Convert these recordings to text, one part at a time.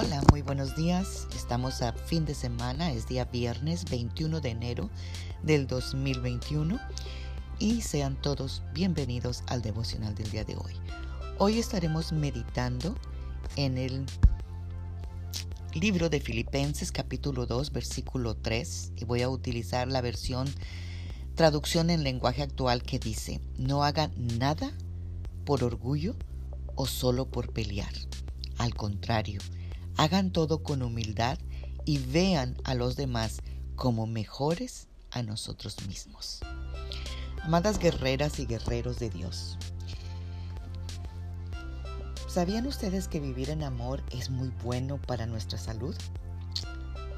Hola, muy buenos días. Estamos a fin de semana, es día viernes 21 de enero del 2021 y sean todos bienvenidos al devocional del día de hoy. Hoy estaremos meditando en el libro de Filipenses capítulo 2 versículo 3 y voy a utilizar la versión traducción en lenguaje actual que dice, no hagan nada por orgullo o solo por pelear. Al contrario, Hagan todo con humildad y vean a los demás como mejores a nosotros mismos. Amadas guerreras y guerreros de Dios, ¿sabían ustedes que vivir en amor es muy bueno para nuestra salud?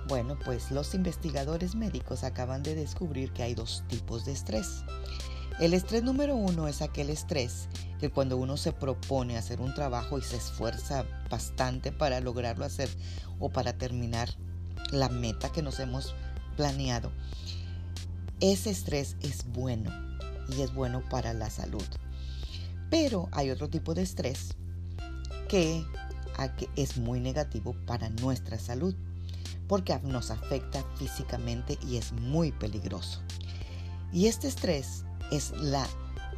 Bueno, pues los investigadores médicos acaban de descubrir que hay dos tipos de estrés. El estrés número uno es aquel estrés que cuando uno se propone hacer un trabajo y se esfuerza bastante para lograrlo hacer o para terminar la meta que nos hemos planeado, ese estrés es bueno y es bueno para la salud. Pero hay otro tipo de estrés que es muy negativo para nuestra salud porque nos afecta físicamente y es muy peligroso. Y este estrés es la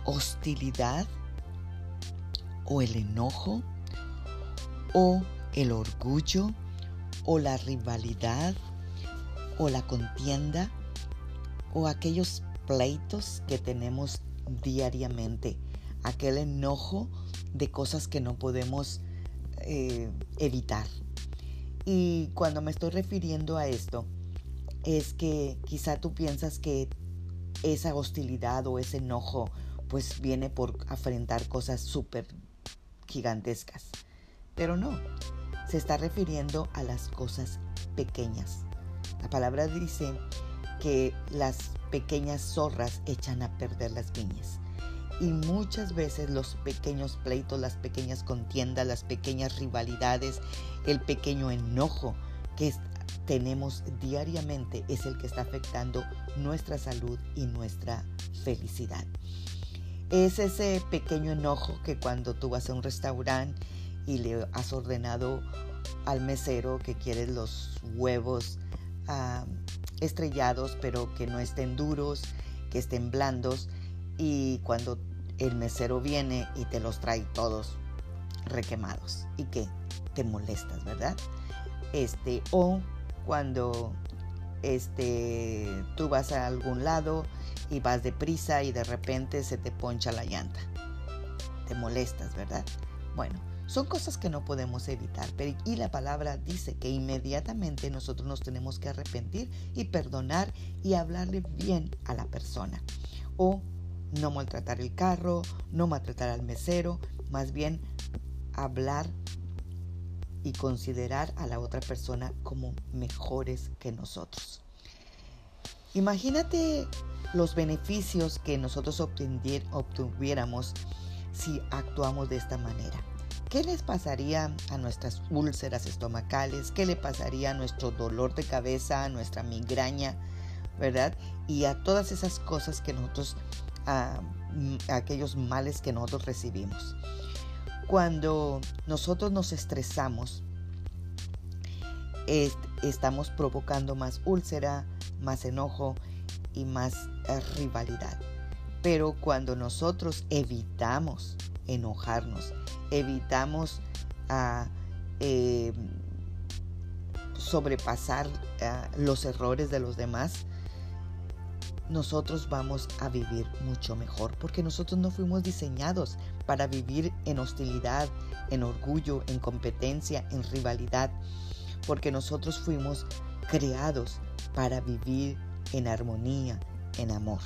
hostilidad o el enojo o el orgullo o la rivalidad o la contienda o aquellos pleitos que tenemos diariamente, aquel enojo de cosas que no podemos eh, evitar. Y cuando me estoy refiriendo a esto, es que quizá tú piensas que esa hostilidad o ese enojo pues viene por afrontar cosas súper gigantescas. Pero no, se está refiriendo a las cosas pequeñas. La palabra dice que las pequeñas zorras echan a perder las viñas. Y muchas veces los pequeños pleitos, las pequeñas contiendas, las pequeñas rivalidades, el pequeño enojo que tenemos diariamente es el que está afectando nuestra salud y nuestra felicidad. Es ese pequeño enojo que cuando tú vas a un restaurante y le has ordenado al mesero que quieres los huevos ah, estrellados pero que no estén duros, que estén blandos y cuando el mesero viene y te los trae todos requemados y que te molestas, ¿verdad? Este, o cuando este, tú vas a algún lado y vas deprisa y de repente se te poncha la llanta. Te molestas, ¿verdad? Bueno, son cosas que no podemos evitar, pero y la palabra dice que inmediatamente nosotros nos tenemos que arrepentir y perdonar y hablarle bien a la persona. O no maltratar el carro, no maltratar al mesero, más bien hablar y considerar a la otra persona como mejores que nosotros. Imagínate los beneficios que nosotros obtuviéramos si actuamos de esta manera. ¿Qué les pasaría a nuestras úlceras estomacales? ¿Qué le pasaría a nuestro dolor de cabeza, a nuestra migraña, verdad? Y a todas esas cosas que nosotros, a, aquellos males que nosotros recibimos. Cuando nosotros nos estresamos, estamos provocando más úlcera, más enojo y más eh, rivalidad. Pero cuando nosotros evitamos enojarnos, evitamos ah, em, sobrepasar ah, los errores de los demás, nosotros vamos a vivir mucho mejor, porque nosotros no fuimos diseñados para vivir en hostilidad, en orgullo, en competencia, en rivalidad, porque nosotros fuimos creados para vivir en armonía, en amor.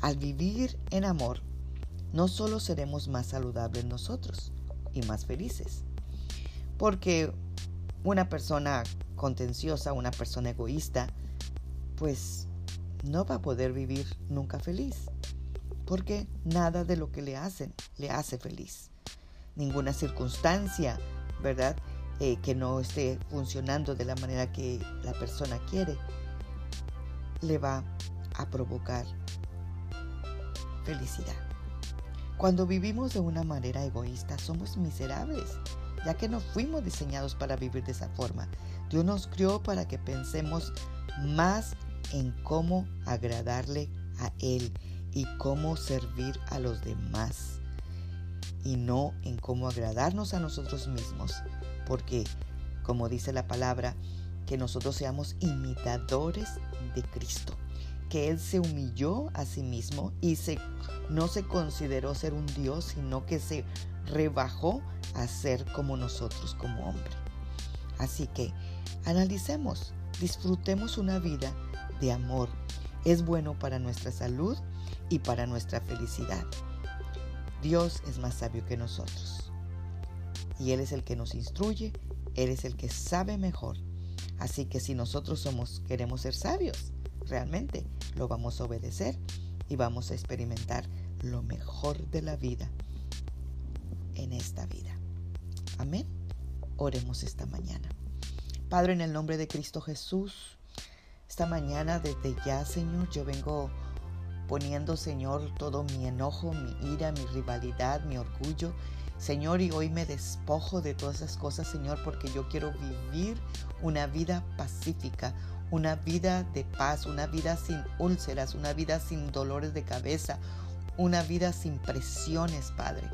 Al vivir en amor, no solo seremos más saludables nosotros y más felices, porque una persona contenciosa, una persona egoísta, pues no va a poder vivir nunca feliz, porque nada de lo que le hacen le hace feliz. Ninguna circunstancia, ¿verdad? Eh, que no esté funcionando de la manera que la persona quiere, le va a provocar felicidad. Cuando vivimos de una manera egoísta somos miserables ya que no fuimos diseñados para vivir de esa forma. Dios nos crió para que pensemos más en cómo agradarle a Él y cómo servir a los demás y no en cómo agradarnos a nosotros mismos, porque como dice la palabra, que nosotros seamos imitadores de Cristo, que Él se humilló a sí mismo y se, no se consideró ser un Dios, sino que se rebajó a ser como nosotros, como hombre. Así que analicemos, disfrutemos una vida de amor. Es bueno para nuestra salud y para nuestra felicidad. Dios es más sabio que nosotros. Y Él es el que nos instruye, Él es el que sabe mejor. Así que si nosotros somos, queremos ser sabios, realmente lo vamos a obedecer y vamos a experimentar lo mejor de la vida en esta vida. Amén. Oremos esta mañana. Padre, en el nombre de Cristo Jesús, esta mañana desde ya, Señor, yo vengo poniendo, Señor, todo mi enojo, mi ira, mi rivalidad, mi orgullo. Señor, y hoy me despojo de todas esas cosas, Señor, porque yo quiero vivir una vida pacífica, una vida de paz, una vida sin úlceras, una vida sin dolores de cabeza, una vida sin presiones, Padre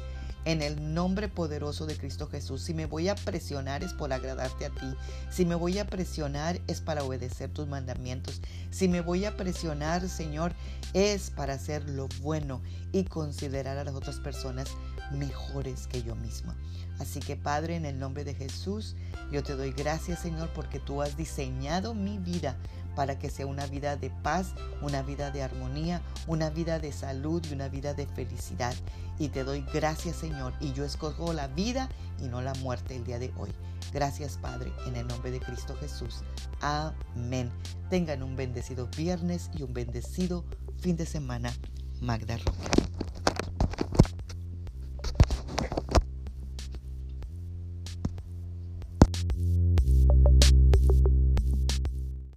en el nombre poderoso de Cristo Jesús. Si me voy a presionar es por agradarte a ti. Si me voy a presionar es para obedecer tus mandamientos. Si me voy a presionar, Señor, es para hacer lo bueno y considerar a las otras personas mejores que yo misma. Así que Padre, en el nombre de Jesús, yo te doy gracias, Señor, porque tú has diseñado mi vida para que sea una vida de paz, una vida de armonía, una vida de salud y una vida de felicidad. Y te doy gracias Señor y yo escojo la vida y no la muerte el día de hoy. Gracias Padre, en el nombre de Cristo Jesús. Amén. Tengan un bendecido viernes y un bendecido fin de semana. Magda Roca.